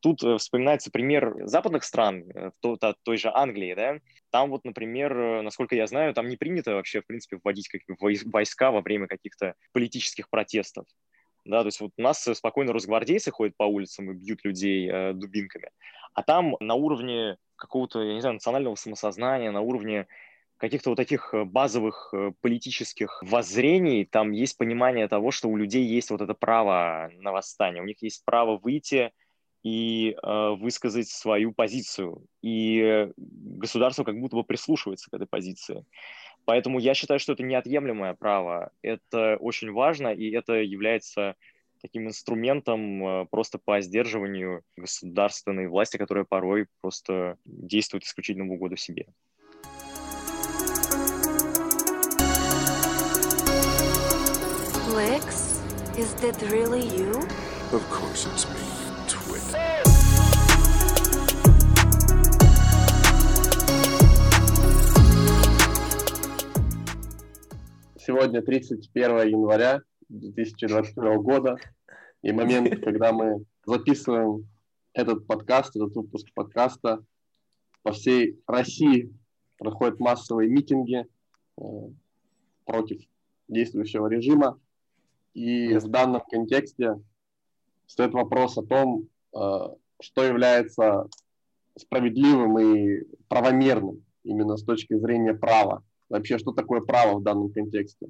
Тут э, вспоминается пример западных стран, э, то, то, той же Англии, да, там вот, например, э, насколько я знаю, там не принято вообще, в принципе, вводить как войска во время каких-то политических протестов. Да, то есть вот у нас спокойно росгвардейцы ходят по улицам и бьют людей э, дубинками, а там на уровне какого-то, я не знаю, национального самосознания, на уровне каких-то вот таких базовых политических воззрений, там есть понимание того, что у людей есть вот это право на восстание, у них есть право выйти и э, высказать свою позицию. И государство как будто бы прислушивается к этой позиции. Поэтому я считаю, что это неотъемлемое право. Это очень важно, и это является таким инструментом э, просто по сдерживанию государственной власти, которая порой просто действует исключительно в угоду себе. Lex, is that really you? Of course it's me, Сегодня 31 января 2021 года и момент, когда мы записываем этот подкаст, этот выпуск подкаста. По всей России проходят массовые митинги э, против действующего режима. И в данном контексте стоит вопрос о том, э, что является справедливым и правомерным именно с точки зрения права. Вообще, что такое право в данном контексте?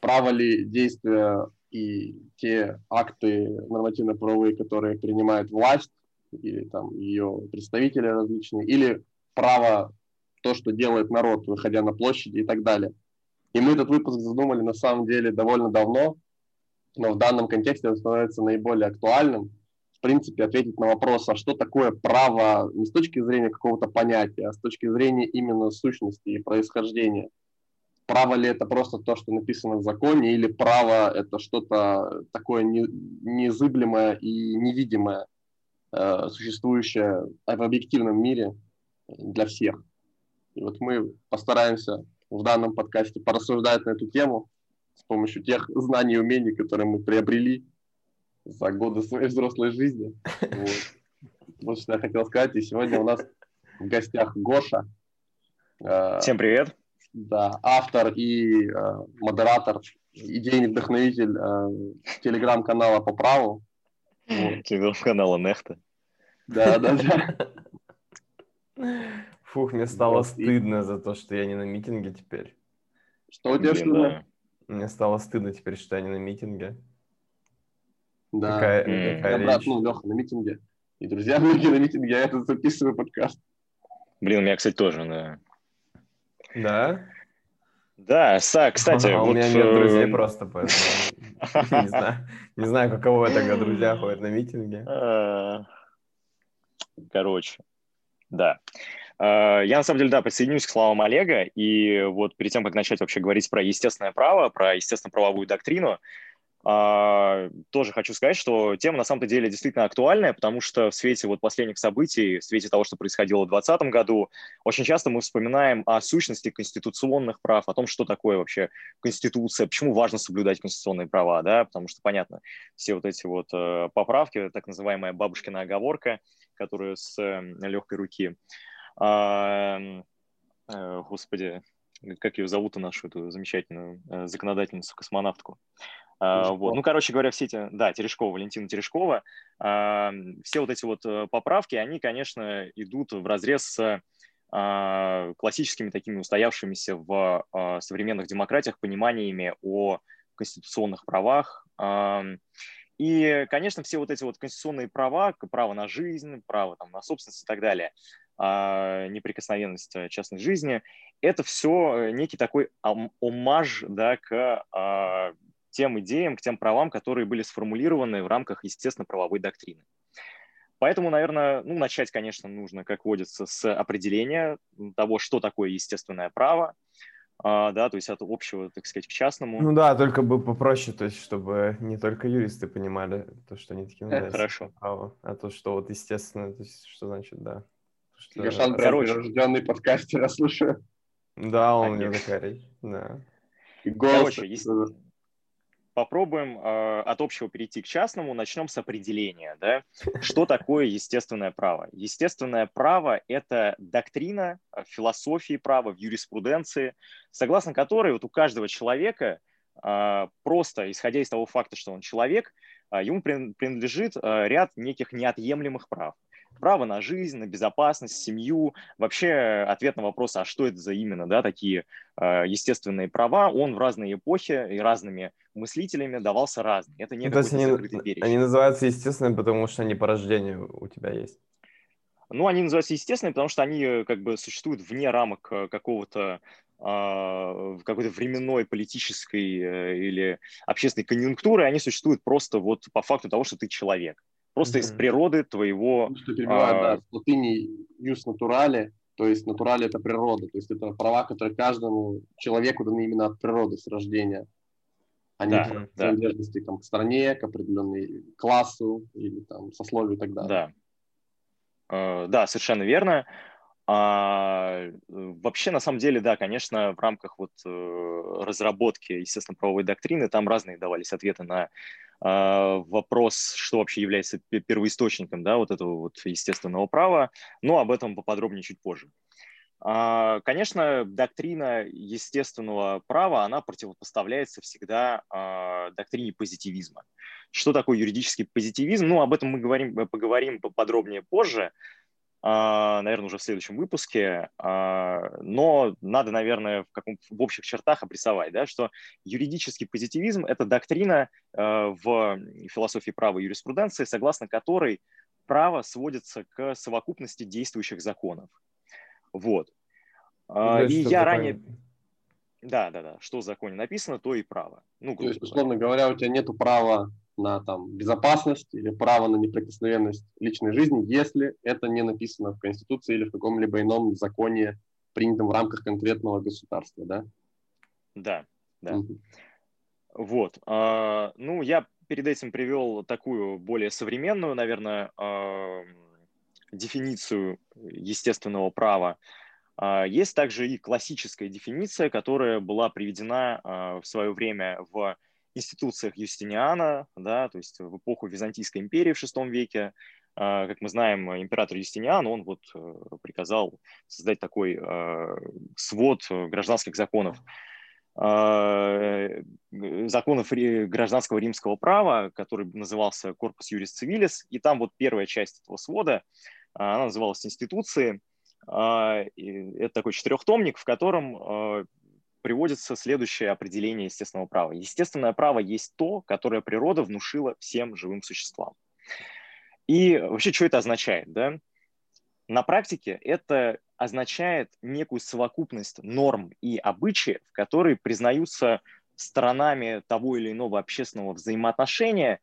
Право ли действия и те акты нормативно-правовые, которые принимает власть или там ее представители различные, или право то, что делает народ, выходя на площади и так далее. И мы этот выпуск задумали на самом деле довольно давно, но в данном контексте он становится наиболее актуальным. В принципе, ответить на вопрос, а что такое право не с точки зрения какого-то понятия, а с точки зрения именно сущности и происхождения. Право ли это просто то, что написано в законе, или право это что-то такое не, незыблемое и невидимое, э, существующее в объективном мире для всех. И вот мы постараемся в данном подкасте порассуждать на эту тему с помощью тех знаний и умений, которые мы приобрели за годы своей взрослой жизни. Вот. вот что я хотел сказать. И сегодня у нас в гостях Гоша. Э, Всем привет. Да, автор и э, модератор, идейный вдохновитель э, телеграм-канала по праву. Вот. Телеграм-канала Нехта. Да, да, да. Фух, мне стало вот, стыдно за то, что я не на митинге теперь. Что у тебя стыдно? Мне стало стыдно теперь, что я не на митинге. Да. Какая, mm. какая брат, ну, Леха на митинге. И друзья многие на митинге, я это записываю подкаст. Блин, у меня, кстати, тоже, да. Да? Да, Са, кстати, а, вот... У меня нет друзей э, просто, поэтому не знаю, не знаю, каково это, когда друзья ходят на митинги. А, короче, да. А, я, на самом деле, да, присоединюсь к словам Олега, и вот перед тем, как начать вообще говорить про естественное право, про естественно-правовую доктрину, а, тоже хочу сказать, что тема на самом-то деле действительно актуальная, потому что в свете вот последних событий, в свете того, что происходило в 2020 году, очень часто мы вспоминаем о сущности конституционных прав, о том, что такое вообще Конституция, почему важно соблюдать конституционные права, да, потому что, понятно, все вот эти вот э, поправки, так называемая бабушкина оговорка, которая с э, легкой руки, э, господи, как ее зовут, нашу эту замечательную э, Uh, вот. Ну, короче говоря, все эти, да, Терешкова, Валентина Терешкова, uh, все вот эти вот uh, поправки, они, конечно, идут в разрез с классическими такими устоявшимися в современных демократиях пониманиями о конституционных правах. И, конечно, все вот эти вот конституционные права, право на жизнь, право там, на собственность и так далее, неприкосновенность э, частной жизни, это все э, некий такой омаж да, к а, тем идеям, к тем правам, которые были сформулированы в рамках, естественно, правовой доктрины. Поэтому, наверное, ну, начать, конечно, нужно, как водится, с определения того, что такое естественное право, а, да, то есть от общего, так сказать, к частному. Ну да, только бы попроще, то есть чтобы не только юристы понимали то, что они такие, ну, Хорошо. право, а то, что вот естественно, то есть что значит, да. Что... Гашан прям рожденный подкастер, я слушаю. Да, он у него такая речь, да. И голос... Короче, есть... попробуем э, от общего перейти к частному. Начнем с определения. Да? Что такое естественное право? Естественное право – это доктрина в философии права, в юриспруденции, согласно которой вот у каждого человека э, просто, исходя из того факта, что он человек, э, ему принадлежит э, ряд неких неотъемлемых прав право на жизнь, на безопасность, семью. Вообще ответ на вопрос, а что это за именно да, такие э, естественные права, он в разные эпохи и разными мыслителями давался разный. Это не ну, То есть они, они называются естественными, потому что они по рождению у тебя есть? Ну, они называются естественными, потому что они э, как бы существуют вне рамок э, какого-то а, какой-то временной политической или общественной конъюнктуры, они существуют просто вот по факту того, что ты человек. Просто mm-hmm. из природы твоего... Что перебиваю, а... да, в латыни юс натурале, то есть натурале это природа, то есть это права, которые каждому человеку даны именно от природы с рождения, а не да, принадлежности да. к стране, к определенной классу или там сословию и так далее. Да, uh, да, совершенно верно. А, вообще, на самом деле, да, конечно, в рамках вот э, разработки, естественно, правовой доктрины там разные давались ответы на вопрос, что вообще является первоисточником да, вот этого вот естественного права, но об этом поподробнее чуть позже. А, конечно, доктрина естественного права, она противопоставляется всегда а, доктрине позитивизма. Что такое юридический позитивизм? Ну, об этом мы говорим, поговорим подробнее позже, а, наверное, уже в следующем выпуске, а, но надо, наверное, в, каком, в общих чертах обрисовать, да, что юридический позитивизм – это доктрина а, в философии права и юриспруденции, согласно которой право сводится к совокупности действующих законов. Вот. Ну, и я ранее... Да, да, да. Что в законе написано, то и право. Ну, то есть, условно говоря, у тебя нет права на там, безопасность или право на неприкосновенность личной жизни, если это не написано в Конституции или в каком-либо ином законе, принятом в рамках конкретного государства, да? Да, да. Угу. Вот. А, ну, я перед этим привел такую более современную, наверное, а, дефиницию естественного права. А, есть также и классическая дефиниция, которая была приведена в свое время в институциях Юстиниана, да, то есть в эпоху Византийской империи в VI веке, а, как мы знаем, император Юстиниан, он вот э, приказал создать такой а, свод гражданских законов, а, законов гражданского римского права, который назывался Corpus Juris Civilis, и там вот первая часть этого свода, она называлась «Институции», это такой четырехтомник, в котором приводится следующее определение естественного права. Естественное право есть то, которое природа внушила всем живым существам. И вообще, что это означает? Да? На практике это означает некую совокупность норм и обычаев, которые признаются сторонами того или иного общественного взаимоотношения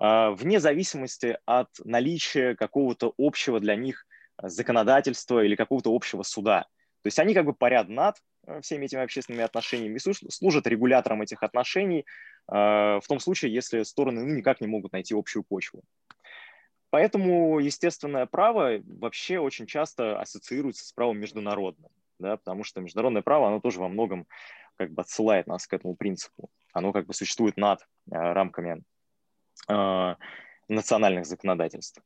э, вне зависимости от наличия какого-то общего для них законодательства или какого-то общего суда. То есть они как бы парят над всеми этими общественными отношениями служат регулятором этих отношений э, в том случае, если стороны ну, никак не могут найти общую почву. Поэтому естественное право вообще очень часто ассоциируется с правом международным, да, потому что международное право, оно тоже во многом как бы отсылает нас к этому принципу. Оно как бы существует над э, рамками э, национальных законодательств.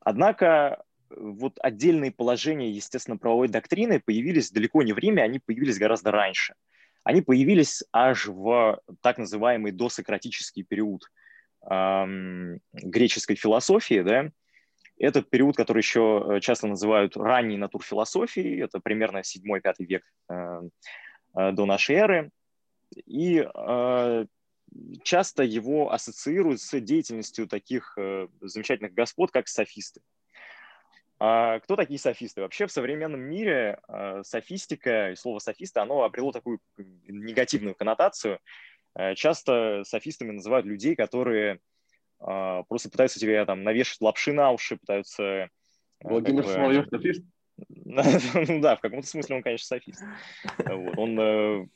Однако вот отдельные положения естественно-правовой доктрины появились далеко не в Риме, они появились гораздо раньше. Они появились аж в так называемый досократический период эм, греческой философии. Да? Этот период, который еще часто называют ранней натурфилософией, это примерно 7-5 век э, э, до нашей эры. И э, часто его ассоциируют с деятельностью таких э, замечательных господ, как софисты. А кто такие софисты? Вообще в современном мире э, софистика и слово софиста, оно обрело такую негативную коннотацию. Э, часто софистами называют людей, которые э, просто пытаются тебе там навешать лапши на уши, пытаются... Владимир как бы, Соловьев софист? ну да, в каком-то смысле он, конечно, софист. Вот. Он,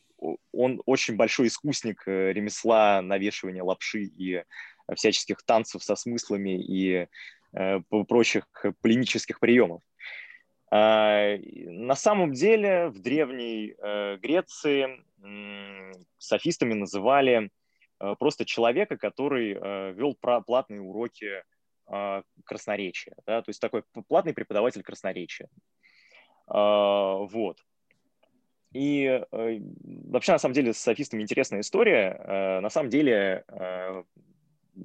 он очень большой искусник ремесла навешивания лапши и всяческих танцев со смыслами и Э, прочих полемических приемов. А, на самом деле в Древней э, Греции софистами называли просто человека, который вел платные уроки красноречия, да, то есть такой платный преподаватель красноречия. Вот. И э, вообще, на самом деле, с софистами интересная история. Э, на самом деле, э,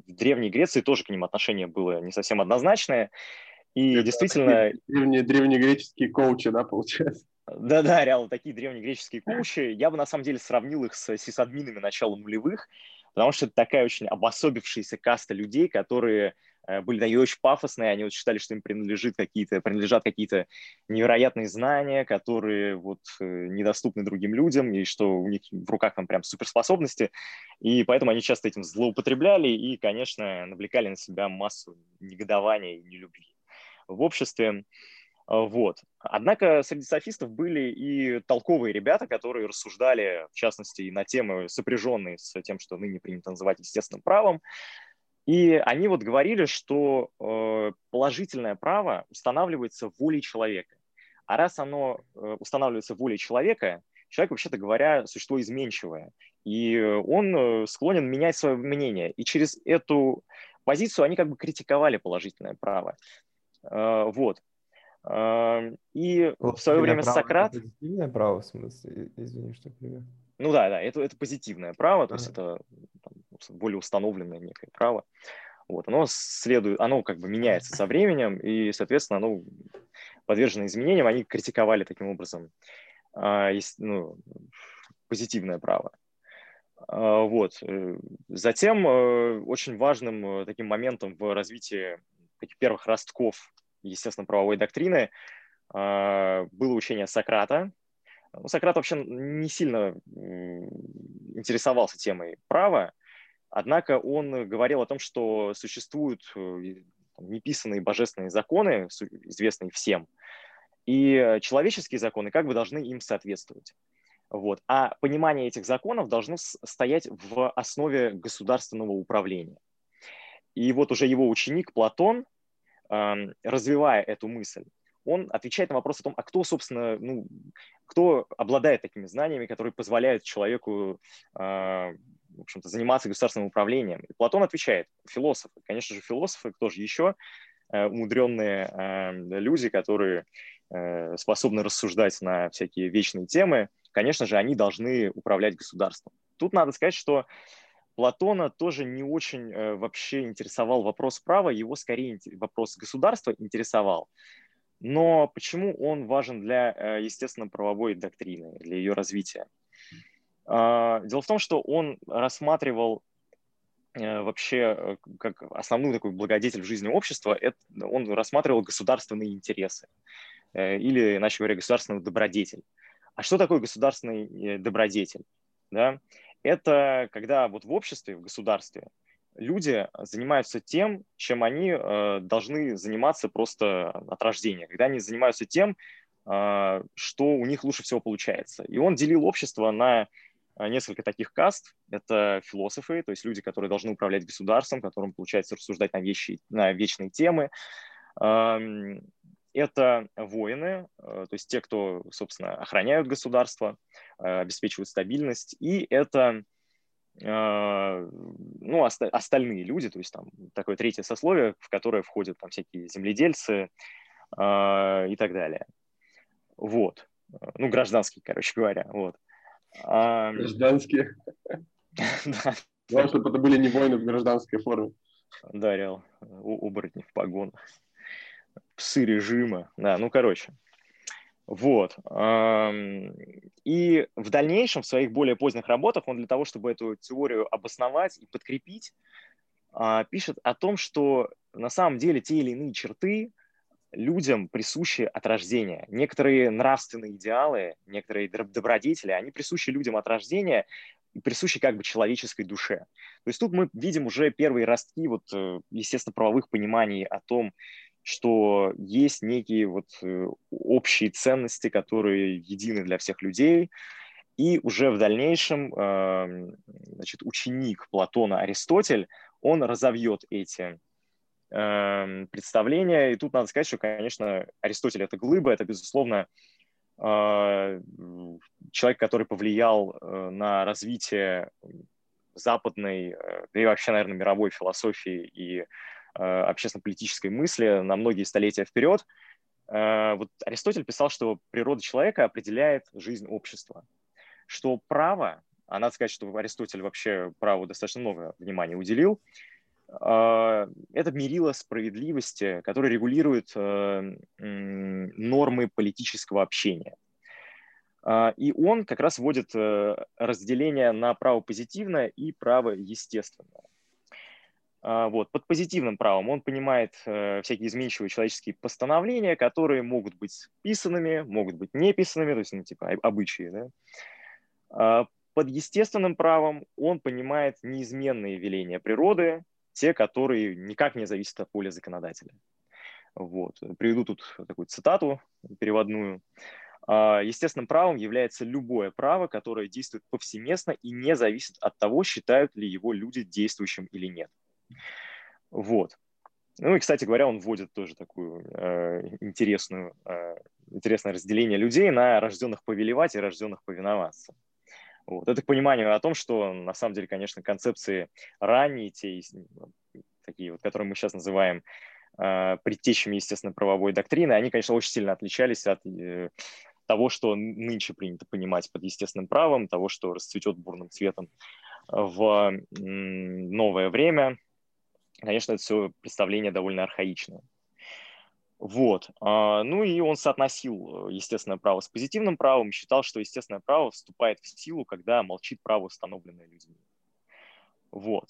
в Древней Греции тоже к ним отношение было не совсем однозначное. И Это действительно... Древние, древнегреческие коучи, да, получается? Да-да, реально, такие древнегреческие коучи. Я бы, на самом деле, сравнил их с сисадминами начала нулевых, потому что это такая очень обособившаяся каста людей, которые были такие очень пафосные, они вот считали, что им принадлежит какие-то, принадлежат какие-то невероятные знания, которые вот э, недоступны другим людям, и что у них в руках там прям суперспособности, и поэтому они часто этим злоупотребляли и, конечно, навлекали на себя массу негодования и нелюбви в обществе. Э, вот. Однако среди софистов были и толковые ребята, которые рассуждали, в частности, и на темы, сопряженные с тем, что ныне принято называть естественным правом, и они вот говорили, что э, положительное право устанавливается волей человека. А раз оно э, устанавливается волей человека, человек, вообще-то говоря, существо изменчивое. И он э, склонен менять свое мнение. И через эту позицию они как бы критиковали положительное право. Вот. И в свое время право, Сократ... Позитивное право, в смысле? Извини, что привет. Ну да, да, это, это позитивное право, то есть это там, более установленное некое право. Вот, оно следует, оно как бы меняется со временем, и, соответственно, оно подвержено изменениям, они критиковали таким образом а, есть, ну, позитивное право. А, вот. Э, затем э, очень важным э, таким моментом в развитии таких первых ростков естественно-правовой доктрины а, было учение Сократа, ну, Сократ вообще не сильно интересовался темой права, однако он говорил о том, что существуют э, неписанные божественные законы, известные всем, и человеческие законы как бы должны им соответствовать. Вот. А понимание этих законов должно стоять в основе государственного управления. И вот уже его ученик Платон, развивая эту мысль, он отвечает на вопрос о том, а кто, собственно, ну, кто обладает такими знаниями, которые позволяют человеку, э, в общем-то, заниматься государственным управлением. И Платон отвечает, философы. Конечно же, философы, кто же еще, э, умудренные э, люди, которые э, способны рассуждать на всякие вечные темы, конечно же, они должны управлять государством. Тут надо сказать, что Платона тоже не очень э, вообще интересовал вопрос права, его скорее вопрос государства интересовал. Но почему он важен для, э, естественно, правовой доктрины, для ее развития? А, дело в том, что он рассматривал э, вообще э, как основную такую благодетель в жизни общества, это, он рассматривал государственные интересы или, иначе говоря, государственный добродетель. А что такое государственный добродетель? Да? Это когда вот в обществе, в государстве люди занимаются тем, чем они э, должны заниматься просто от рождения, когда они занимаются тем, э, что у них лучше всего получается. И он делил общество на э, несколько таких каст. Это философы, то есть люди, которые должны управлять государством, которым получается рассуждать на, вещи, на вечные темы. Э, это воины, э, то есть те, кто, собственно, охраняют государство, э, обеспечивают стабильность. И это ну, оста- остальные люди, то есть там такое третье сословие, в которое входят там всякие земледельцы э, и так далее. Вот. Ну, гражданские, короче говоря. Вот. А... Гражданские. Главное, чтобы это были не воины в гражданской форме. Да, реал. Оборотни в погонах. Псы режима. Да, ну, короче. Вот. И в дальнейшем, в своих более поздних работах, он для того, чтобы эту теорию обосновать и подкрепить, а, пишет о том, что на самом деле те или иные черты людям присущи от рождения. Некоторые нравственные идеалы, некоторые добродетели, они присущи людям от рождения присущи как бы человеческой душе. То есть тут мы видим уже первые ростки, вот, э, естественно, правовых пониманий о том, что есть некие вот э, общие ценности, которые едины для всех людей, и уже в дальнейшем значит, ученик Платона Аристотель, он разовьет эти эм, представления. И тут надо сказать, что, конечно, Аристотель — это глыба, это, безусловно, э, человек, который повлиял э, на развитие западной, да и вообще, наверное, мировой философии и общественно-политической мысли на многие столетия вперед. Вот Аристотель писал, что природа человека определяет жизнь общества, что право, а надо сказать, что Аристотель вообще праву достаточно много внимания уделил, это мерило справедливости, которое регулирует нормы политического общения. И он как раз вводит э, разделение на право позитивное и право естественное. А, вот. Под позитивным правом он понимает э, всякие изменчивые человеческие постановления, которые могут быть писанными, могут быть неписанными, то есть ну, типа обычаи. Да? А, под естественным правом он понимает неизменные веления природы, те, которые никак не зависят от воли законодателя. Вот. Приведу тут такую цитату переводную. А, естественным правом является любое право, которое действует повсеместно и не зависит от того, считают ли его люди действующим или нет. Вот. Ну и, кстати говоря, он вводит тоже такую э, интересную, э, интересное разделение людей на рожденных повелевать и рожденных повиноваться. Вот. Это к пониманию о том, что на самом деле, конечно, концепции ранние, те, такие вот, которые мы сейчас называем э, предтечами, естественно, правовой доктрины, они, конечно, очень сильно отличались от э, того, что нынче принято понимать под естественным правом, того, что расцветет бурным цветом в новое время. Конечно, это все представление довольно архаичное. Вот. А, ну и он соотносил естественное право с позитивным правом считал, что естественное право вступает в силу, когда молчит право, установленное людьми. Вот.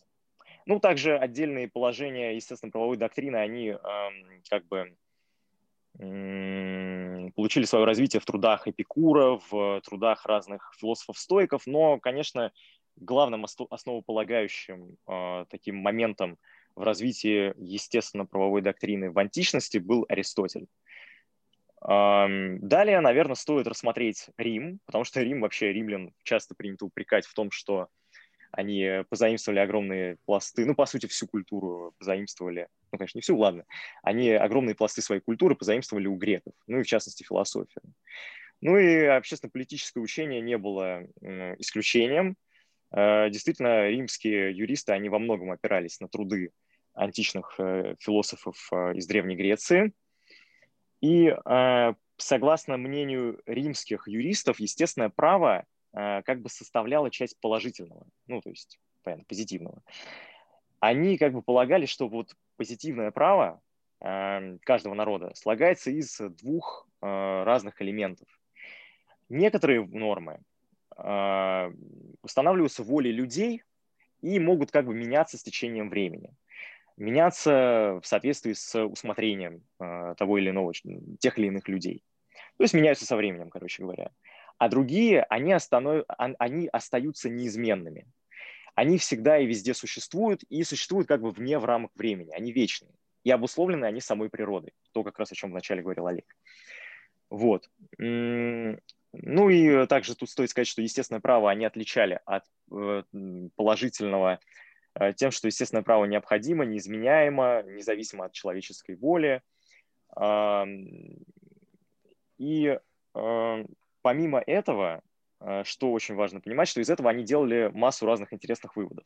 Ну, также отдельные положения естественно-правовой доктрины, они эм, как бы получили свое развитие в трудах Эпикура, в трудах разных философов-стоиков, но, конечно, главным основополагающим э, таким моментом в развитии естественно-правовой доктрины в античности был Аристотель. Далее, наверное, стоит рассмотреть Рим, потому что Рим вообще римлян часто принято упрекать в том, что они позаимствовали огромные пласты, ну, по сути, всю культуру позаимствовали, ну, конечно, не всю, ладно, они огромные пласты своей культуры позаимствовали у греков, ну, и в частности философию. Ну и общественно-политическое учение не было исключением. Э, действительно, римские юристы, они во многом опирались на труды античных э, философов э, из Древней Греции. И согласно мнению римских юристов, естественное право Э, как бы составляла часть положительного, ну, то есть, понятно, позитивного. Они как бы полагали, что вот позитивное право э, каждого народа слагается из двух э, разных элементов. Некоторые нормы устанавливаются волей людей и могут как бы меняться с течением времени меняться в соответствии с усмотрением того или иного, тех или иных людей. То есть меняются со временем, короче говоря а другие, они, останов... они остаются неизменными. Они всегда и везде существуют, и существуют как бы вне в рамках времени, они вечные. И обусловлены они самой природой, то, как раз о чем вначале говорил Олег. Вот. Ну и также тут стоит сказать, что естественное право они отличали от э, положительного тем, что естественное право необходимо, неизменяемо, независимо от человеческой воли. И помимо этого, э, что очень важно понимать, что из этого они делали массу разных интересных выводов.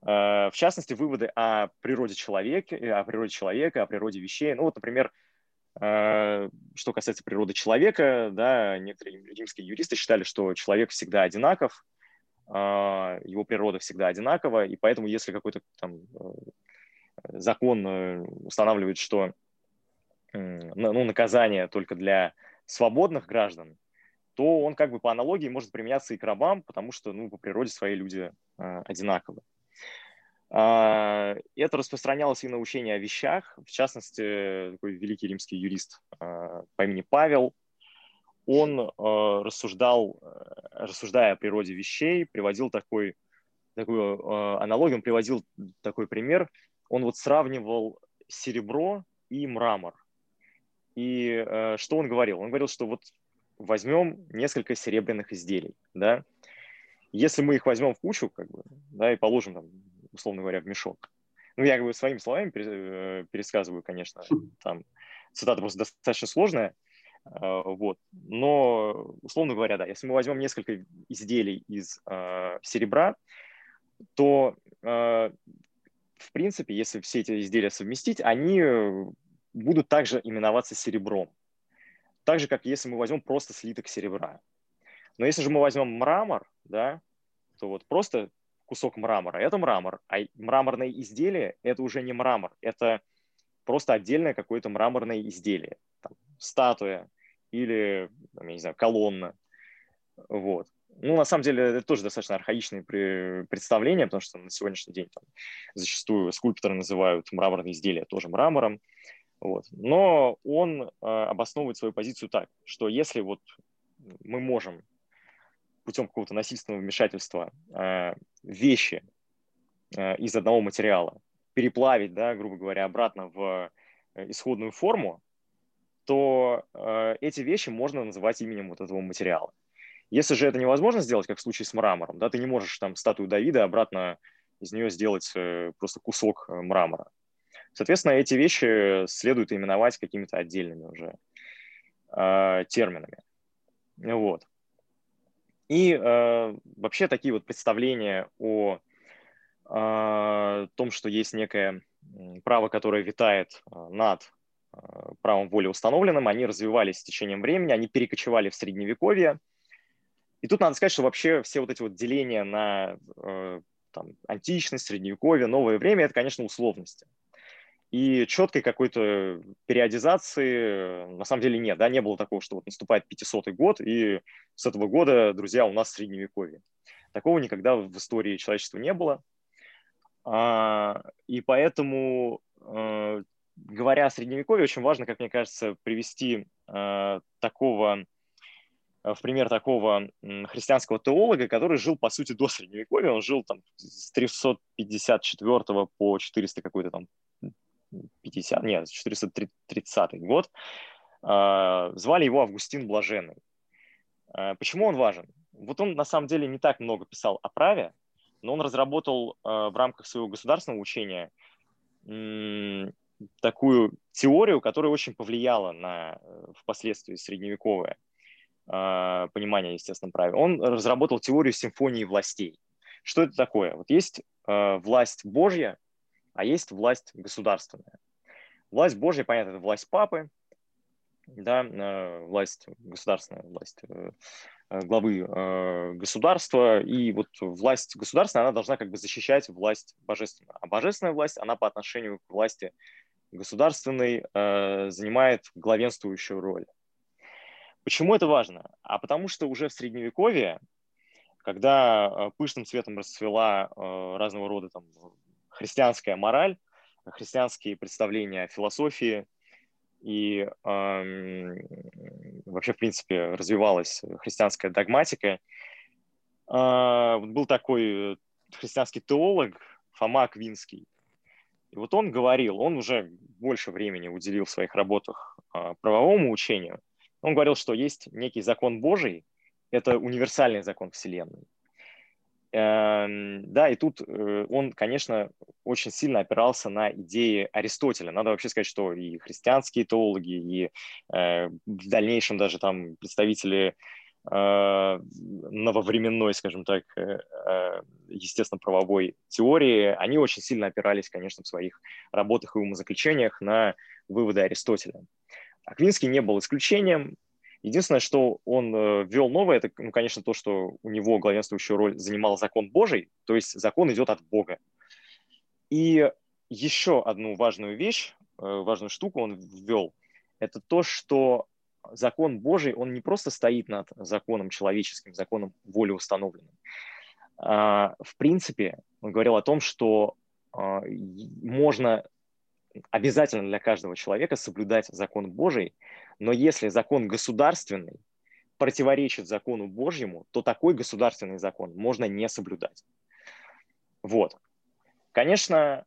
Э, в частности, выводы о природе человека, э, о природе человека, о природе вещей. Ну вот, например, что касается природы человека, да, некоторые римские юристы считали, что человек всегда одинаков, его природа всегда одинакова, и поэтому если какой-то там закон устанавливает, что ну, наказание только для свободных граждан, то он как бы по аналогии может применяться и к рабам, потому что ну, по природе свои люди э, одинаковы. Э, это распространялось и на учение о вещах. В частности, такой великий римский юрист э, по имени Павел, он э, рассуждал, э, рассуждая о природе вещей, приводил такой, такую э, аналогию, он приводил такой пример. Он вот сравнивал серебро и мрамор. И э, что он говорил? Он говорил, что вот возьмем несколько серебряных изделий, да, если мы их возьмем в кучу, как бы, да, и положим там, условно говоря, в мешок, ну, я как бы своими словами пересказываю, конечно, там цитата просто достаточно сложная, вот, но, условно говоря, да, если мы возьмем несколько изделий из э, серебра, то в принципе, если все эти изделия совместить, они будут также именоваться серебром. Так же, как если мы возьмем просто слиток серебра. Но если же мы возьмем мрамор, да, то вот просто кусок мрамора – это мрамор, а мраморное изделие – это уже не мрамор, это просто отдельное какое-то мраморное изделие, там, статуя или, я не знаю, колонна. Вот. Ну, на самом деле, это тоже достаточно архаичные представления, потому что на сегодняшний день там, зачастую скульпторы называют мраморные изделия тоже мрамором. Вот. Но он э, обосновывает свою позицию так, что если вот мы можем путем какого-то насильственного вмешательства э, вещи э, из одного материала переплавить, да, грубо говоря, обратно в э, исходную форму, то э, эти вещи можно называть именем вот этого материала. Если же это невозможно сделать, как в случае с мрамором, да, ты не можешь там статую Давида обратно из нее сделать э, просто кусок э, мрамора. Соответственно, эти вещи следует именовать какими-то отдельными уже э, терминами. Вот. И э, вообще такие вот представления о э, том, что есть некое право, которое витает э, над правом воли установленным, они развивались с течением времени, они перекочевали в средневековье. И тут надо сказать, что вообще все вот эти вот деления на э, там, античность, средневековье, новое время, это, конечно, условности. И четкой какой-то периодизации на самом деле нет. Да? Не было такого, что вот наступает 500 год, и с этого года, друзья, у нас средневековье. Такого никогда в истории человечества не было. А, и поэтому, э, говоря о средневековье, очень важно, как мне кажется, привести э, такого в пример такого христианского теолога, который жил, по сути, до Средневековья. Он жил там с 354 по 400 какой-то там 50, нет, 430 год, а, звали его Августин Блаженный. А, почему он важен? Вот он на самом деле не так много писал о праве, но он разработал в рамках своего государственного учения такую теорию, которая очень повлияла на э, впоследствии средневековое понимание естественном праве. Он разработал теорию симфонии властей. Что это такое? Вот есть власть Божья, а есть власть государственная. Власть Божья, понятно, это власть папы, да, э, власть государственная, власть э, э, главы государства, и вот власть государственная, она должна как бы защищать власть божественную. А божественная власть, она по отношению к власти государственной занимает главенствующую роль. Почему это важно? А потому что уже в Средневековье, когда пышным цветом расцвела разного рода там христианская мораль, христианские представления о философии, и э, вообще, в принципе, развивалась христианская догматика. Э, был такой христианский теолог Фома Аквинский. И вот он говорил, он уже больше времени уделил в своих работах э, правовому учению. Он говорил, что есть некий закон Божий, это универсальный закон Вселенной. Эм, да, и тут э, он, конечно, очень сильно опирался на идеи Аристотеля. Надо вообще сказать, что и христианские теологи, и э, в дальнейшем даже там представители нововременной, скажем так, естественно-правовой теории, они очень сильно опирались, конечно, в своих работах и умозаключениях на выводы Аристотеля. Аквинский не был исключением, Единственное, что он э, ввел новое, это, ну, конечно, то, что у него главенствующую роль занимал закон Божий, то есть закон идет от Бога. И еще одну важную вещь, э, важную штуку он ввел, это то, что закон Божий, он не просто стоит над законом человеческим, законом воли установленным. А, в принципе, он говорил о том, что а, можно обязательно для каждого человека соблюдать закон Божий, но если закон государственный противоречит закону Божьему, то такой государственный закон можно не соблюдать. Вот. Конечно,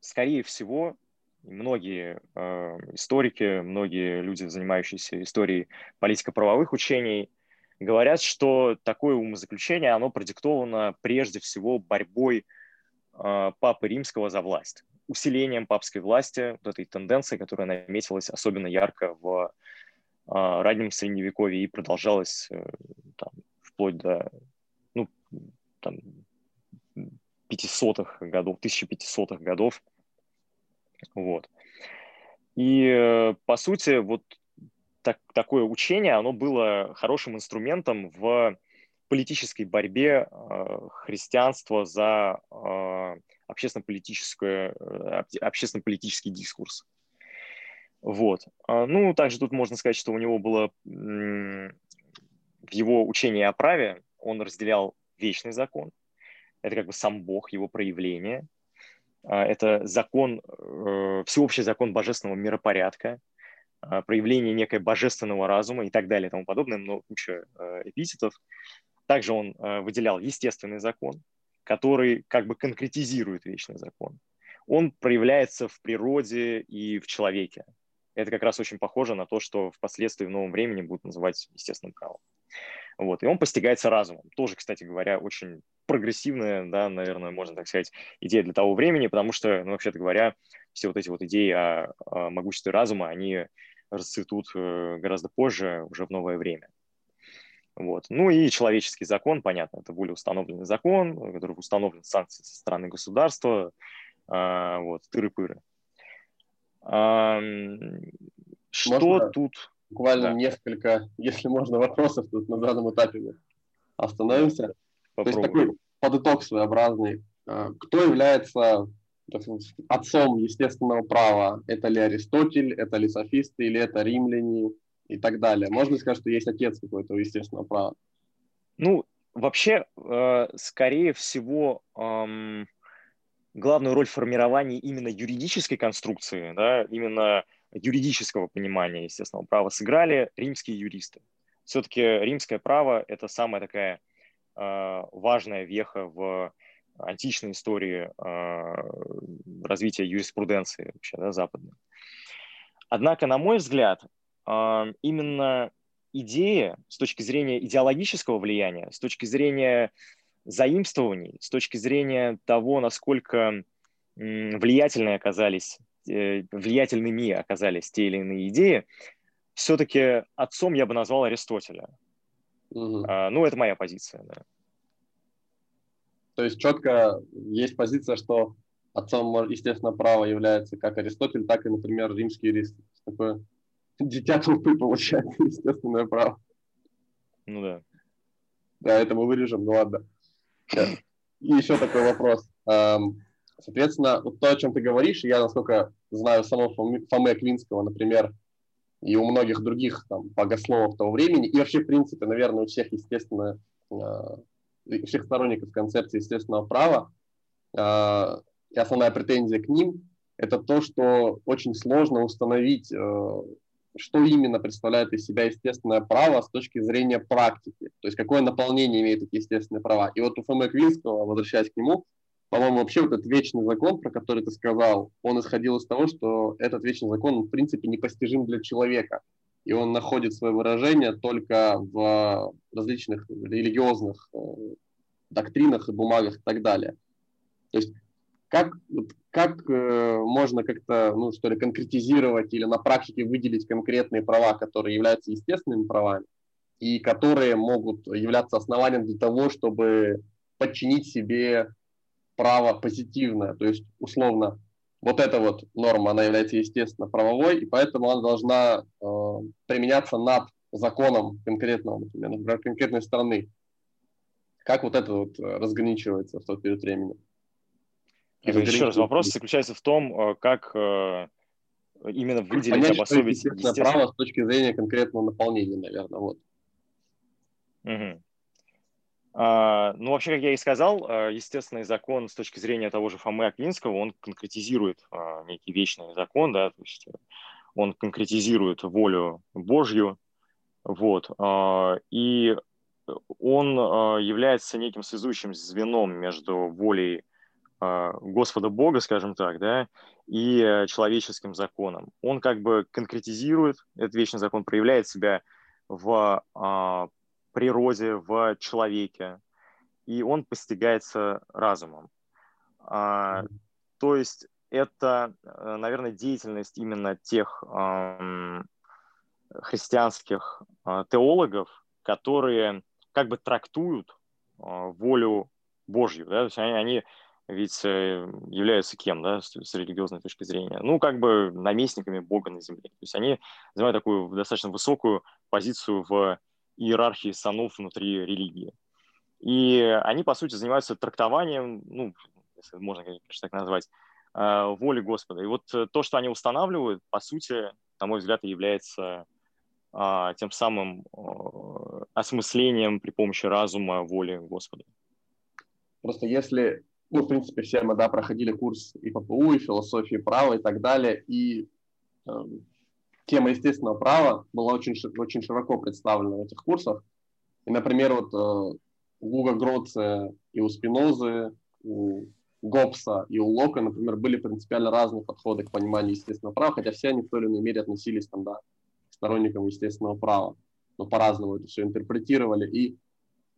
скорее всего, многие э, историки, многие люди, занимающиеся историей политико-правовых учений, говорят, что такое умозаключение, оно продиктовано прежде всего борьбой а, Папы Римского за власть, усилением папской власти, вот этой тенденции, которая наметилась особенно ярко в а, раннем Средневековье и продолжалась э, там, вплоть до, ну, там, 500-х годов, 1500-х годов. Вот. И, э, по сути, вот так, такое учение, оно было хорошим инструментом в политической борьбе э, христианства за э, общественно-политическое, э, общественно-политический дискурс. Вот. А, ну, также тут можно сказать, что у него было в его учении о праве, он разделял вечный закон. Это как бы сам Бог, его проявление. А, это закон, э, всеобщий закон божественного миропорядка, а, проявление некой божественного разума и так далее и тому подобное, много куча э, эпитетов. Также он э, выделял естественный закон, который как бы конкретизирует вечный закон. Он проявляется в природе и в человеке. Это как раз очень похоже на то, что впоследствии в новом времени будут называть естественным правом. Вот. И он постигается разумом. Тоже, кстати говоря, очень прогрессивная, да, наверное, можно так сказать, идея для того времени, потому что, ну, вообще-то говоря, все вот эти вот идеи о, о могуществе разума, они расцветут э, гораздо позже, уже в новое время. Вот. Ну и человеческий закон, понятно, это более установленный закон, который установлен санкцией со стороны государства, а, вот, тыры-пыры. Что Можно тут? Буквально да. несколько, если можно, вопросов тут на данном этапе мы остановимся. Попробуем. То есть такой подыток своеобразный. А, кто является отцом естественного права? Это ли Аристотель, это ли софисты, или это римляне и так далее? Можно сказать, что есть отец какой-то естественного права? Ну, вообще, э, скорее всего, главную роль в формировании именно юридической конструкции, да, именно юридического понимания естественного права сыграли римские юристы. Все-таки римское право – это самая такая э, важная веха в античной истории э, развития юриспруденции вообще, да, западной. Однако, на мой взгляд, э, именно идея с точки зрения идеологического влияния, с точки зрения заимствований, с точки зрения того, насколько влиятельные оказались, влиятельными оказались те или иные идеи, все-таки отцом я бы назвал Аристотеля. Угу. А, ну, это моя позиция, да. То есть четко есть позиция, что отцом, естественно, права является как Аристотель, так и, например, римский юрист. Такое дитя толпы получается, естественное право. Ну да. Да, это мы вырежем, ну ладно. И еще такой вопрос. Соответственно, вот то, о чем ты говоришь, я, насколько знаю самого Фомы Аквинского, например, и у многих других там, богословов того времени, и вообще, в принципе, наверное, у всех, естественно, у всех сторонников концепции естественного права, а, и основная претензия к ним – это то, что очень сложно установить а, что именно представляет из себя естественное право с точки зрения практики, то есть какое наполнение имеют эти естественные права. И вот у Фомы Квинского, возвращаясь к нему, по-моему, вообще вот этот вечный закон, про который ты сказал, он исходил из того, что этот вечный закон, в принципе, непостижим для человека. И он находит свое выражение только в различных религиозных э, доктринах и бумагах и так далее. То есть как, как э, можно как-то, ну, что ли, конкретизировать или на практике выделить конкретные права, которые являются естественными правами и которые могут являться основанием для того, чтобы подчинить себе право позитивное. То есть, условно, вот эта вот норма, она является, естественно, правовой, и поэтому она должна э, применяться над законом конкретного, например, конкретной страны. Как вот это вот э, разграничивается в тот период времени? Еще раз, вопрос заключается в том, э, как э, именно выделить, Понять, обособить... Что естественно, право с точки зрения конкретного наполнения, наверное, вот. Угу. А, ну, вообще, как я и сказал, э, естественный закон с точки зрения того же Фомы Аквинского, он конкретизирует а, некий вечный закон, да, то есть он конкретизирует волю Божью, вот, а, и он является неким связующим звеном между волей а, Господа Бога, скажем так, да, и э, человеческим законом. Он как бы конкретизирует, этот вечный закон проявляет себя в а, природе, в человеке, и он постигается разумом. А, то есть это, э, наверное, деятельность именно тех а, христианских а, теологов, которые как бы трактуют волю Божью, да, то есть они, они ведь э, являются кем, да, с, с религиозной точки зрения? Ну, как бы наместниками Бога на земле. То есть они занимают такую достаточно высокую позицию в иерархии санов внутри религии. И они, по сути, занимаются трактованием, ну, если можно, конечно, так назвать, э, воли Господа. И вот э, то, что они устанавливают, по сути, на мой взгляд, является а, тем самым осмыслением при помощи разума воли Господа. Просто если ну, в принципе, все мы, да, проходили курс и ППУ, и философии права, и так далее, и э, тема естественного права была очень, очень широко представлена в этих курсах. И, например, вот э, у Гуга Гроце и у Спинозы, у Гоббса и у Лока, например, были принципиально разные подходы к пониманию естественного права, хотя все они в той или иной мере относились там, да, к сторонникам естественного права, но по-разному это все интерпретировали. И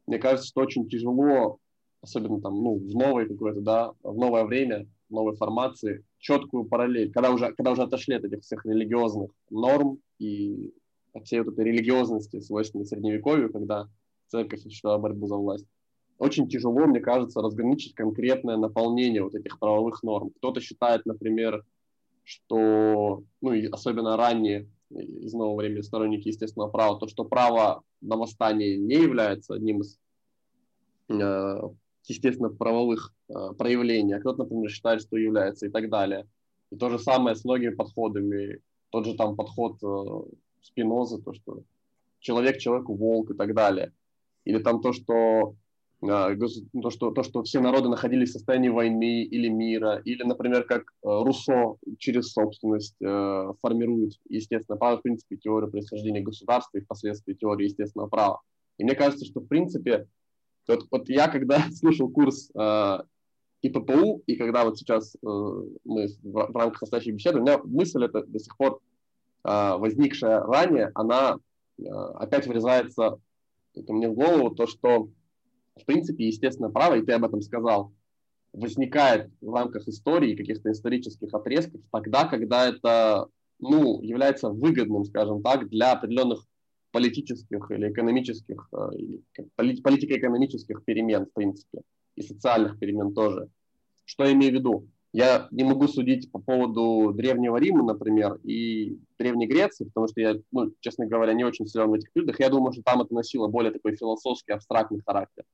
мне кажется, что очень тяжело особенно там, ну, в новой какой-то, да, в новое время, новой формации, четкую параллель, когда уже, когда уже отошли от этих всех религиозных норм и от всей вот этой религиозности, свойственной средневековью, когда церковь осуществляла борьбу за власть. Очень тяжело, мне кажется, разграничить конкретное наполнение вот этих правовых норм. Кто-то считает, например, что, ну и особенно ранние из нового времени сторонники естественного права, то, что право на восстание не является одним из э, естественно, правовых э, проявлений, а кто-то, например, считает, что является и так далее. И то же самое с многими подходами. Тот же там подход э, Спиноза, то, что человек человеку волк и так далее. Или там то, что э, то, что, то, что все народы находились в состоянии войны или мира, или, например, как э, Руссо через собственность э, формирует естественное право, в принципе, теорию происхождения государства и впоследствии теорию естественного права. И мне кажется, что, в принципе, вот, вот я, когда слушал курс э, ППУ, и когда вот сейчас э, мы в, в рамках настоящей беседы, у меня мысль эта до сих пор э, возникшая ранее, она э, опять врезается это мне в голову, то, что в принципе, естественно, право, и ты об этом сказал, возникает в рамках истории, каких-то исторических отрезков тогда, когда это ну, является выгодным, скажем так, для определенных политических или экономических, э, или политико-экономических перемен, в принципе, и социальных перемен тоже. Что я имею в виду? Я не могу судить по поводу Древнего Рима, например, и Древней Греции, потому что я, ну, честно говоря, не очень силен в этих периодах. Я думаю, что там это носило более такой философский, абстрактный характер.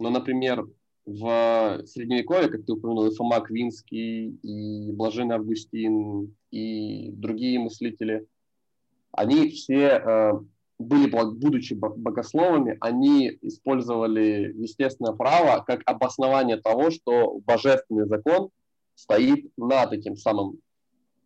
Но, например, в Средневековье, как ты упомянул, и Фома Квинский, и Блаженный Августин, и другие мыслители – они все э, были, будучи богословами, они использовали естественное право как обоснование того, что божественный закон стоит над этим самым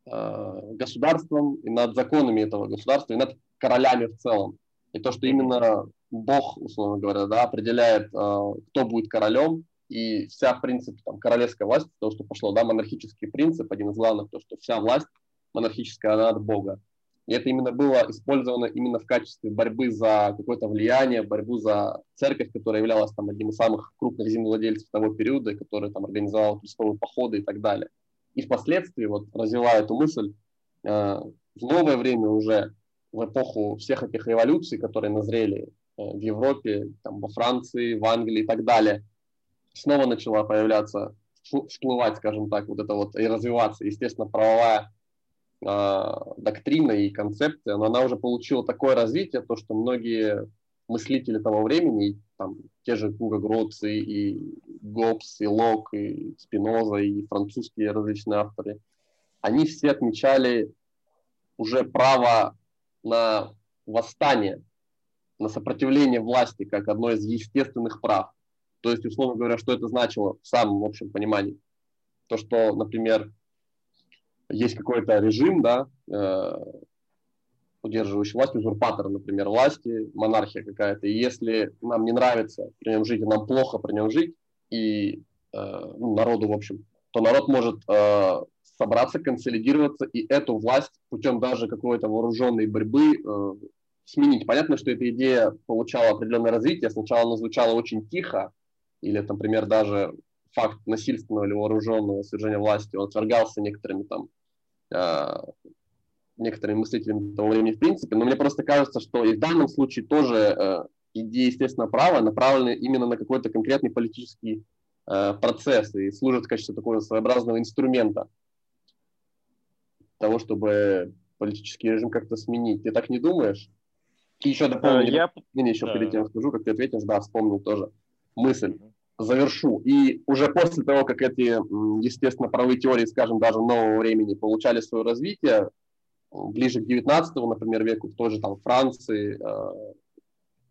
э, государством и над законами этого государства и над королями в целом. И то, что именно Бог, условно говоря, да, определяет, э, кто будет королем, и вся, в принципе, там, королевская власть, то, что пошло, да, монархический принцип, один из главных, то, что вся власть монархическая, она от Бога. И это именно было использовано именно в качестве борьбы за какое-то влияние, борьбу за церковь, которая являлась там одним из самых крупных землевладельцев того периода, который там организовал крестовые походы и так далее. И впоследствии, вот развивая эту мысль, э, в новое время уже, в эпоху всех этих революций, которые назрели э, в Европе, там, во Франции, в Англии и так далее, снова начала появляться, всплывать, скажем так, вот это вот и развиваться, естественно, правовая доктрина и концепция, но она уже получила такое развитие, то, что многие мыслители того времени, там, те же Гуга Гроци, и Гоббс, и Лок, и Спиноза, и французские различные авторы, они все отмечали уже право на восстание, на сопротивление власти как одно из естественных прав. То есть, условно говоря, что это значило в самом общем понимании? То, что, например, есть какой-то режим, да, э, удерживающий власть, узурпатор, например, власти, монархия какая-то. И если нам не нравится при нем жить, и нам плохо при нем жить, и э, ну, народу, в общем, то народ может э, собраться, консолидироваться и эту власть путем даже какой-то вооруженной борьбы э, сменить. Понятно, что эта идея получала определенное развитие. Сначала она звучала очень тихо, или, например, даже факт насильственного или вооруженного свержения власти, он отвергался некоторыми там некоторыми мыслителями того времени в принципе, но мне просто кажется, что и в данном случае тоже э, идеи естественно права направлены именно на какой-то конкретный политический э, процесс и служат в качестве такого своеобразного инструмента того, чтобы политический режим как-то сменить. Ты так не думаешь? И еще дополню, я... не, еще перед тем скажу, как ты ответишь, да, вспомнил тоже мысль. Завершу. И уже после того, как эти, естественно, правовые теории, скажем, даже нового времени получали свое развитие, ближе к 19 например, веку, в той же там Франции, э,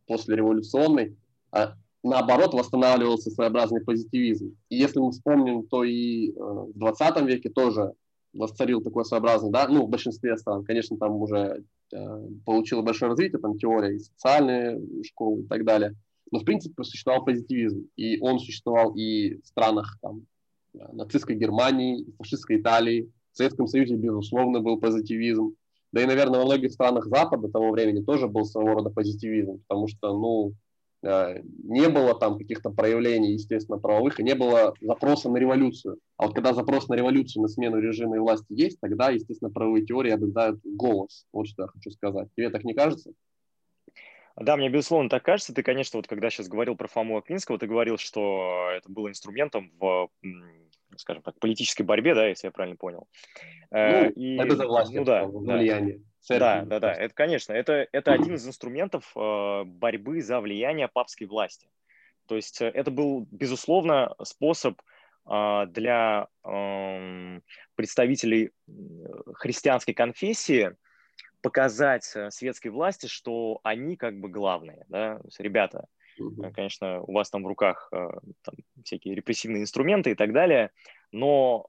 после революционной, э, наоборот, восстанавливался своеобразный позитивизм. И если мы вспомним, то и э, в 20 веке тоже восцарил такой своеобразный, да, ну, в большинстве стран, конечно, там уже э, получила большое развитие, там теория и социальные школы и так далее, но, в принципе, существовал позитивизм, и он существовал и в странах, там, нацистской Германии, фашистской Италии, в Советском Союзе, безусловно, был позитивизм, да и, наверное, во многих странах Запада того времени тоже был своего рода позитивизм, потому что, ну, Э, не было там каких-то проявлений, естественно, правовых, и не было запроса на революцию. А вот когда запрос на революцию, на смену режима и власти есть, тогда, естественно, правовые теории обретают голос. Вот что я хочу сказать. Тебе так не кажется? Да, мне, безусловно, так кажется. Ты, конечно, вот когда сейчас говорил про Фому Аквинского, ты говорил, что это было инструментом в, скажем так, политической борьбе, да, если я правильно понял. Э, ну, и, это за власть, ну, да, влияние. Да. Церкви. Да, да, да, это, конечно, это, это один из инструментов э, борьбы за влияние папской власти. То есть э, это был, безусловно, способ э, для э, представителей христианской конфессии показать светской власти, что они как бы главные. Да? То есть, ребята, конечно, у вас там в руках там, всякие репрессивные инструменты и так далее, но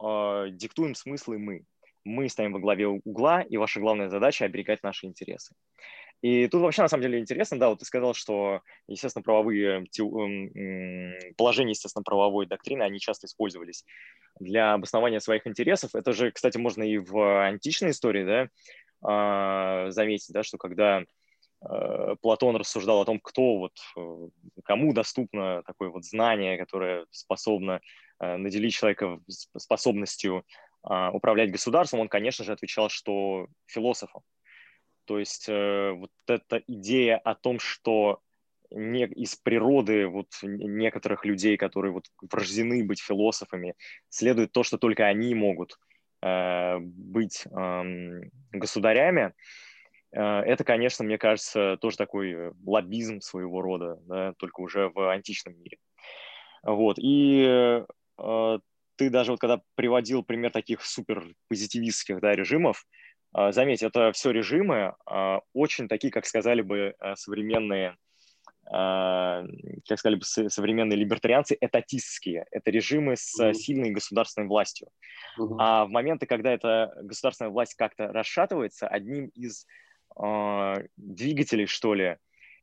э, диктуем смыслы мы мы стоим во главе угла, и ваша главная задача – оберегать наши интересы. И тут вообще, на самом деле, интересно, да, вот ты сказал, что, естественно, правовые положения, естественно, правовой доктрины, они часто использовались для обоснования своих интересов. Это же, кстати, можно и в античной истории, да, заметить, да, что когда а, Платон рассуждал о том, кто вот, э, кому доступно такое вот знание, которое способно э, наделить человека способностью а, управлять государством, он, конечно же, отвечал, что философом. То есть э, вот эта идея о том, что не из природы вот некоторых людей, которые вот врождены быть философами, следует то, что только они могут э, быть э, государями, э, это, конечно, мне кажется, тоже такой лоббизм своего рода, да, только уже в античном мире. Вот. И э, ты даже вот когда приводил пример таких супер позитивистских да, режимов, заметь, это все режимы очень такие, как сказали бы современные, как сказали бы современные либертарианцы, этатистские. Это режимы с mm-hmm. сильной государственной властью. Mm-hmm. А в моменты, когда эта государственная власть как-то расшатывается, одним из двигателей, что ли,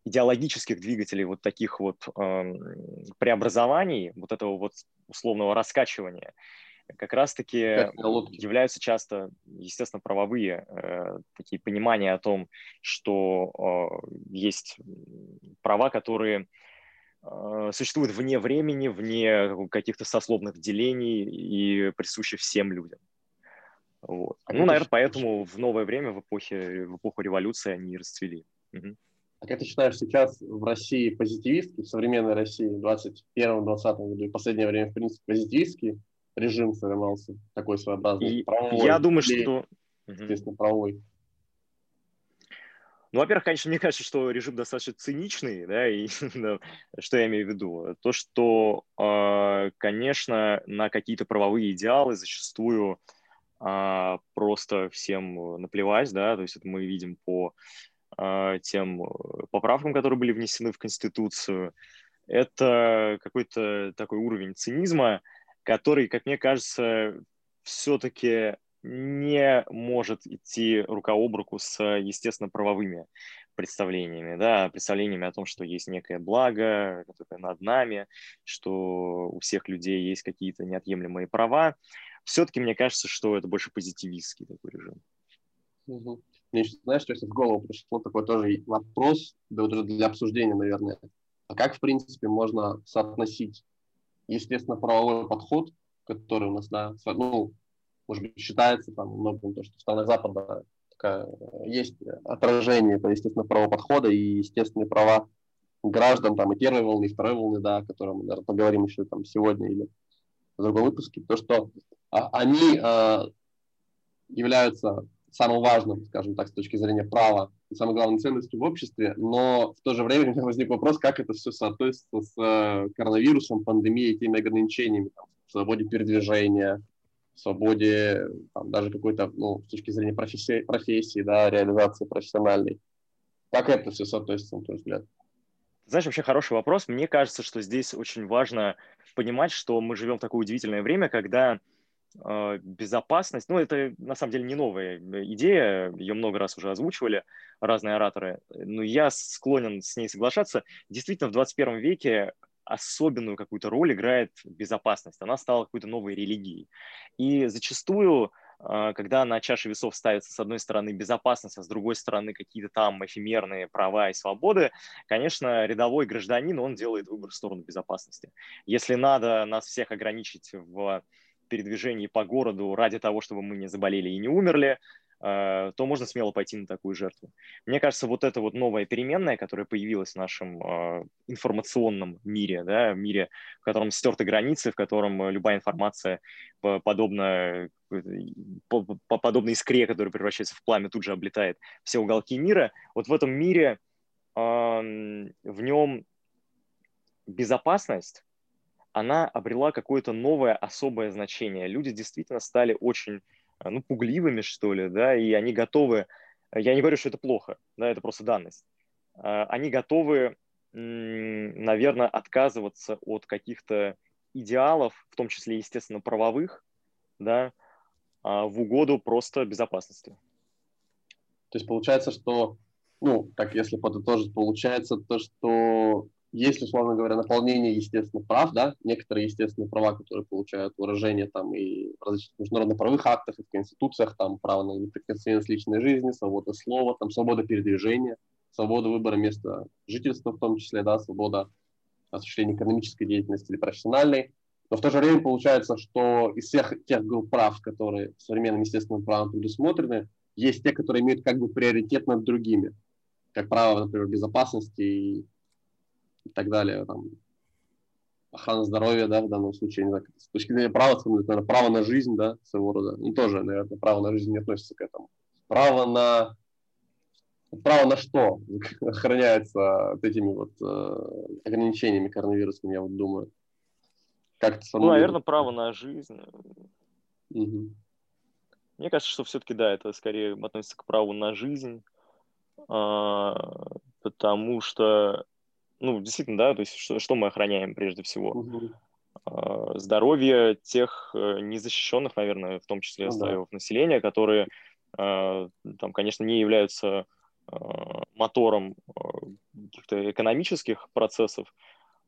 идеологических двигателей вот таких вот э, преобразований, вот этого вот условного раскачивания, как раз-таки являются часто, естественно, правовые э, такие понимания о том, что э, есть права, которые э, существуют вне времени, вне каких-то сословных делений и присущи всем людям. Вот. Ну, наверное, поэтому в новое время, в, эпохе, в эпоху революции они расцвели. Угу. А как ты считаешь, сейчас в России позитивистский, в современной России в 21-20 году и в последнее время, в принципе, позитивистский режим сформировался, такой своеобразный? И, правовой, я думаю, или, что... Естественно, правовой. Ну, во-первых, конечно, мне кажется, что режим достаточно циничный, да, и что я имею в виду? То, что, э, конечно, на какие-то правовые идеалы зачастую э, просто всем наплевать, да, то есть это мы видим по а, тем поправкам, которые были внесены в Конституцию. Это какой-то такой уровень цинизма, который, как мне кажется, все-таки не может идти рука об руку с, естественно, правовыми представлениями, да, представлениями о том, что есть некое благо, которое над нами, что у всех людей есть какие-то неотъемлемые права. Все-таки мне кажется, что это больше позитивистский такой режим. Угу. Мне еще, знаешь, что в голову пришло такой тоже вопрос, да, уже для обсуждения, наверное. А как, в принципе, можно соотносить, естественно, правовой подход, который у нас, да, ну, может быть, считается там многим, то, что в странах Запада такая, есть отражение, это, естественно, правового подхода и естественные права граждан там и первой волны, и второй волны, да, о которой мы, наверное, поговорим еще там сегодня или в другом выпуске, то, что а, они а, являются самым важным, скажем так, с точки зрения права и самой главной ценностью в обществе, но в то же время у меня возник вопрос, как это все соответствует с э, коронавирусом, пандемией, теми ограничениями, там, свободе передвижения, свободе там, даже какой-то, ну, с точки зрения профессии, профессии, да, реализации профессиональной. Как это все соответствует, на твой взгляд? Знаешь, вообще хороший вопрос. Мне кажется, что здесь очень важно понимать, что мы живем в такое удивительное время, когда безопасность, ну, это на самом деле не новая идея, ее много раз уже озвучивали разные ораторы, но я склонен с ней соглашаться. Действительно, в 21 веке особенную какую-то роль играет безопасность. Она стала какой-то новой религией. И зачастую а, когда на чаше весов ставится с одной стороны безопасность, а с другой стороны какие-то там эфемерные права и свободы, конечно, рядовой гражданин, он делает выбор в сторону безопасности. Если надо нас всех ограничить в передвижении по городу ради того, чтобы мы не заболели и не умерли, Э, то можно смело пойти на такую жертву. Мне кажется, вот эта вот новая переменная, которая появилась в нашем э, информационном мире, да, мире, в котором стерты границы, в котором э, любая информация подобно, подобно искре, которая превращается в пламя, тут же облетает все уголки мира, вот в этом мире в нем безопасность, она обрела какое-то новое особое значение. Люди действительно стали очень а, ну, пугливыми, что ли, да, и они готовы, я не говорю, что это плохо, да, это просто данность, а, они готовы, наверное, отказываться от каких-то идеалов, в том числе, естественно, правовых, да, а, в угоду просто безопасности. То есть получается, что, ну, так если подытожить, получается то, что есть, условно говоря, наполнение естественных прав, да, некоторые естественные права, которые получают выражение там и в различных международно-правовых актах, и в конституциях, там, право на неприкосновенность личной жизни, свобода слова, там, свобода передвижения, свобода выбора места жительства в том числе, да, свобода осуществления экономической деятельности или профессиональной. Но в то же время получается, что из всех тех групп прав, которые современным естественным правом предусмотрены, есть те, которые имеют как бы приоритет над другими, как право, например, безопасности и и так далее, там, охрана здоровья, да, в данном случае, не знаю, с точки зрения права, наверное, право на жизнь, да, своего рода, ну, тоже, наверное, право на жизнь не относится к этому. Право на право на что охраняется вот этими вот э, ограничениями коронавирусными, я вот думаю. Как ну, наверное, право на жизнь. Угу. Мне кажется, что все-таки, да, это скорее относится к праву на жизнь, э, потому что ну, действительно, да, то есть что, что мы охраняем прежде всего? Угу. Здоровье тех э, незащищенных, наверное, в том числе ну, слоев да. населения, которые, а, там, конечно, не являются а, мотором каких-то экономических процессов,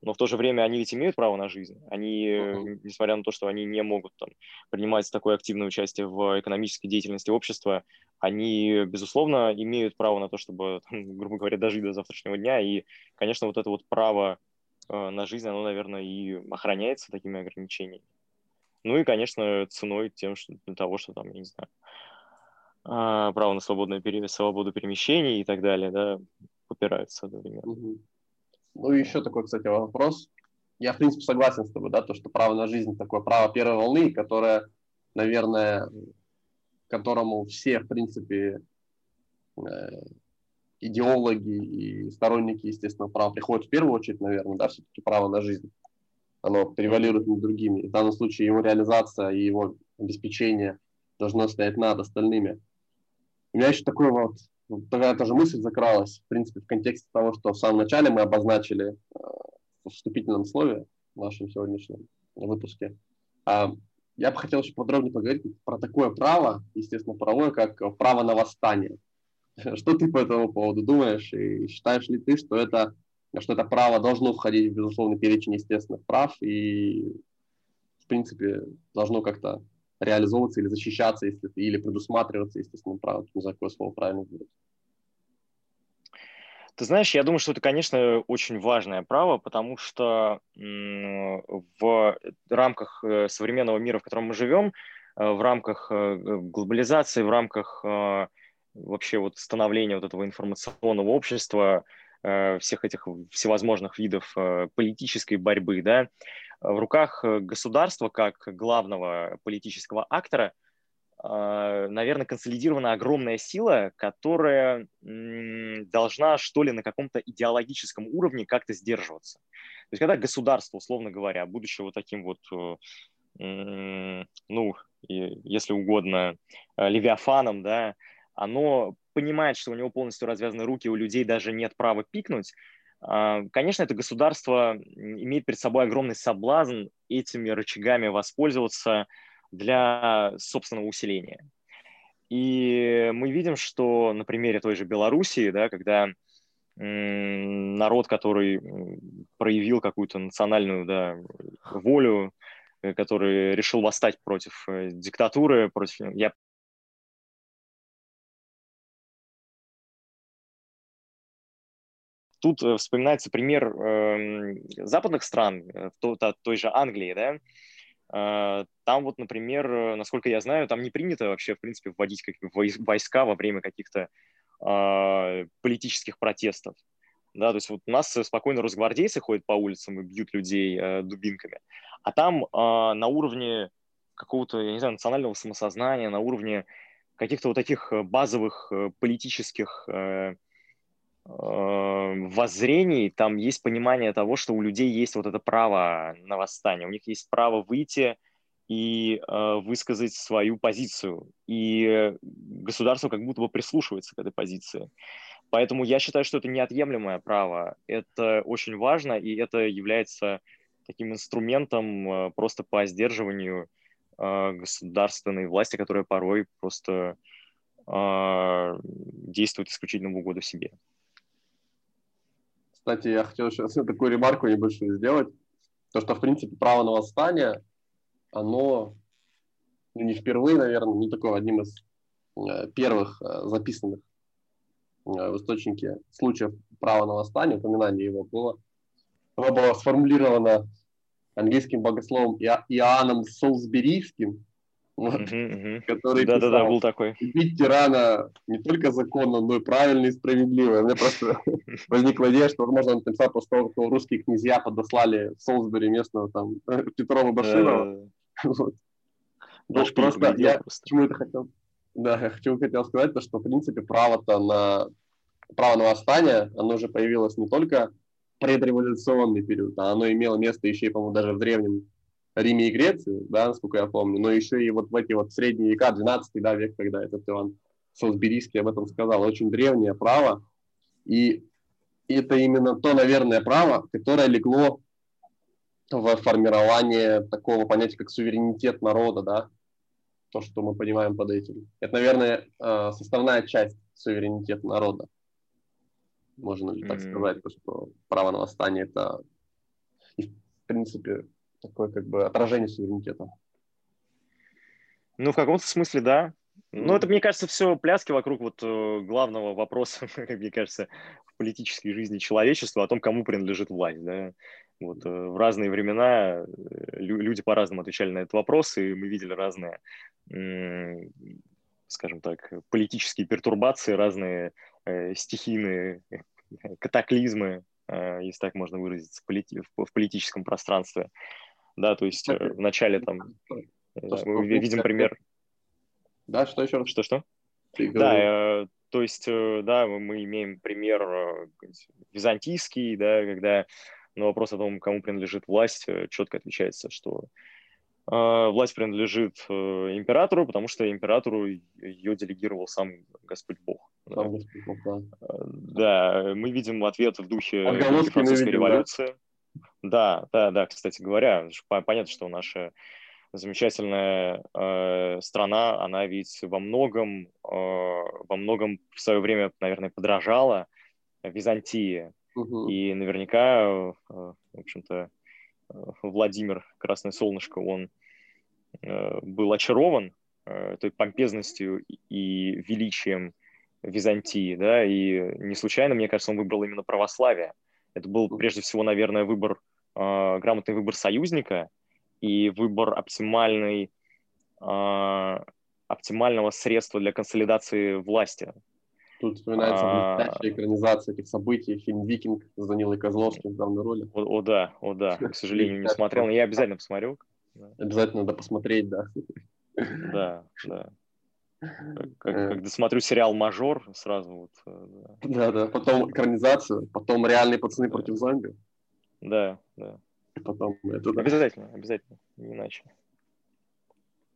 но в то же время они ведь имеют право на жизнь. Они, uh-huh. несмотря на то, что они не могут там, принимать такое активное участие в экономической деятельности общества, они, безусловно, имеют право на то, чтобы, там, грубо говоря, дожить до завтрашнего дня. И, конечно, вот это вот право э, на жизнь, оно, наверное, и охраняется такими ограничениями. Ну и, конечно, ценой тем, что, для того, что там, я не знаю, э, право на свободное, свободу перемещений и так далее, да, попираются одновременно. Угу. Ну еще такой, кстати, вопрос. Я, в принципе, согласен с тобой, да, то, что право на жизнь такое право первой волны, которое, наверное, которому все, в принципе, э, идеологи и сторонники естественного права приходят в первую очередь, наверное, да, все-таки право на жизнь. Оно превалирует над другими. И в данном случае его реализация и его обеспечение должно стоять над остальными. У меня еще такой вот такая тоже мысль закралась, в принципе, в контексте того, что в самом начале мы обозначили э, в вступительном слове в нашем сегодняшнем выпуске. А, я бы хотел еще подробнее поговорить про такое право, естественно, правое, как право на восстание. Что ты по этому поводу думаешь? И считаешь ли ты, что это, что это право должно входить в безусловный перечень естественных прав и, в принципе, должно как-то реализовываться или защищаться, если, или предусматриваться естественным правом, не знаю, какое слово правильно будет. Ты знаешь, я думаю, что это, конечно, очень важное право, потому что в рамках э, современного мира, в котором мы живем, э, в рамках э, глобализации, в рамках вообще вот становления вот этого информационного общества, всех этих всевозможных видов политической борьбы, да, в руках государства как главного политического актора – наверное, консолидирована огромная сила, которая должна, что ли, на каком-то идеологическом уровне как-то сдерживаться. То есть когда государство, условно говоря, будучи вот таким вот, э, ну, если угодно, э, левиафаном, да, оно понимает, что у него полностью развязаны руки, у людей даже нет права пикнуть, а, Конечно, это государство имеет перед собой огромный соблазн этими рычагами воспользоваться, для собственного усиления. И мы видим, что на примере той же Белоруссии, да, когда народ, который проявил какую-то национальную да, волю, э, который решил восстать против э, диктатуры, против... Я Тут э, вспоминается пример э, западных стран, то, той же Англии, да, а, там вот, например, э, насколько я знаю, там не принято вообще, в принципе, вводить войска во время каких-то э, политических протестов. Да, то есть вот у нас спокойно росгвардейцы ходят по улицам и бьют людей э, дубинками, а там э, на уровне какого-то, я не знаю, национального самосознания, на уровне каких-то вот таких базовых политических э, воззрений там есть понимание того, что у людей есть вот это право на восстание, у них есть право выйти и э, высказать свою позицию. И государство как будто бы прислушивается к этой позиции. Поэтому я считаю, что это неотъемлемое право. Это очень важно, и это является таким инструментом э, просто по сдерживанию э, государственной власти, которая порой просто э, действует исключительно в угоду себе. Кстати, я хотел сейчас такую ремарку небольшую сделать. То, что, в принципе, право на восстание, оно ну, не впервые, наверное, не такое одним из э, первых э, записанных э, в источнике случаев права на восстание, упоминание его было. Оно было сформулировано английским богословом Иоанном Солсберийским вот, который да, да, да, был такой. Убить тирана не только законно, но и правильно и справедливо. У меня просто возникла идея, что, возможно, он написал после того, как русские князья подослали в Солсбери местного там Петрова Баширова. Ну, просто я почему это хотел... Да, я хочу, хотел сказать, то, что, в принципе, право-то на право на восстание, оно же появилось не только предреволюционный период, а оно имело место еще и, по-моему, даже в древнем Риме и Греции, да, насколько я помню, но еще и вот в эти вот средние века, 12 да, век, когда этот Иван Солсберийский об этом сказал, очень древнее право, и это именно то, наверное, право, которое легло в формирование такого понятия, как суверенитет народа, да, то, что мы понимаем под этим. Это, наверное, э, составная часть суверенитета народа. Можно ли так mm-hmm. сказать, что право на восстание это, в принципе, такое как бы отражение суверенитета. Ну, в каком-то смысле, да. Ну, это, мне кажется, все пляски вокруг вот э, главного вопроса, как мне кажется, в политической жизни человечества, о том, кому принадлежит власть, да. Вот э, в разные времена э, люди по-разному отвечали на этот вопрос, и мы видели разные, скажем так, политические пертурбации, разные стихийные катаклизмы, если так можно выразиться, в политическом пространстве да, то есть э, в начале там мы видим пример. Да, что еще? Что-что? Да, э, то есть, э, да, мы имеем пример византийский, да, когда на вопрос о том, кому принадлежит власть, четко отвечается, что власть принадлежит императору, потому что императору ее делегировал сам Господь Бог. Сам Господь Бог, да. Да, мы видим ответ в духе французской видим, революции. Да да, да, да, кстати говоря, понятно, что наша замечательная э, страна, она ведь во многом, э, во многом в свое время, наверное, подражала Византии. Угу. И наверняка, э, в общем-то, э, Владимир Красное Солнышко, он э, был очарован э, той помпезностью и величием Византии, да, и не случайно, мне кажется, он выбрал именно православие. Это был прежде всего, наверное, выбор э, грамотный выбор союзника и выбор оптимальной, э, оптимального средства для консолидации власти. Тут вспоминается а... блестящая экранизация этих событий, фильм «Викинг» с Данилой Козловским в главной роли. О, о да, о да, к сожалению, не смотрел, но я обязательно посмотрю. Обязательно надо посмотреть, да. Да, да. Как, э. когда смотрю сериал «Мажор», сразу вот... Э, да, да, потом экранизацию, потом «Реальные пацаны да. против зомби». Да, да. И потом это... Да. Обязательно, обязательно, не иначе.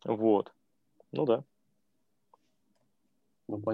Вот. Ну да. Ну, понятно.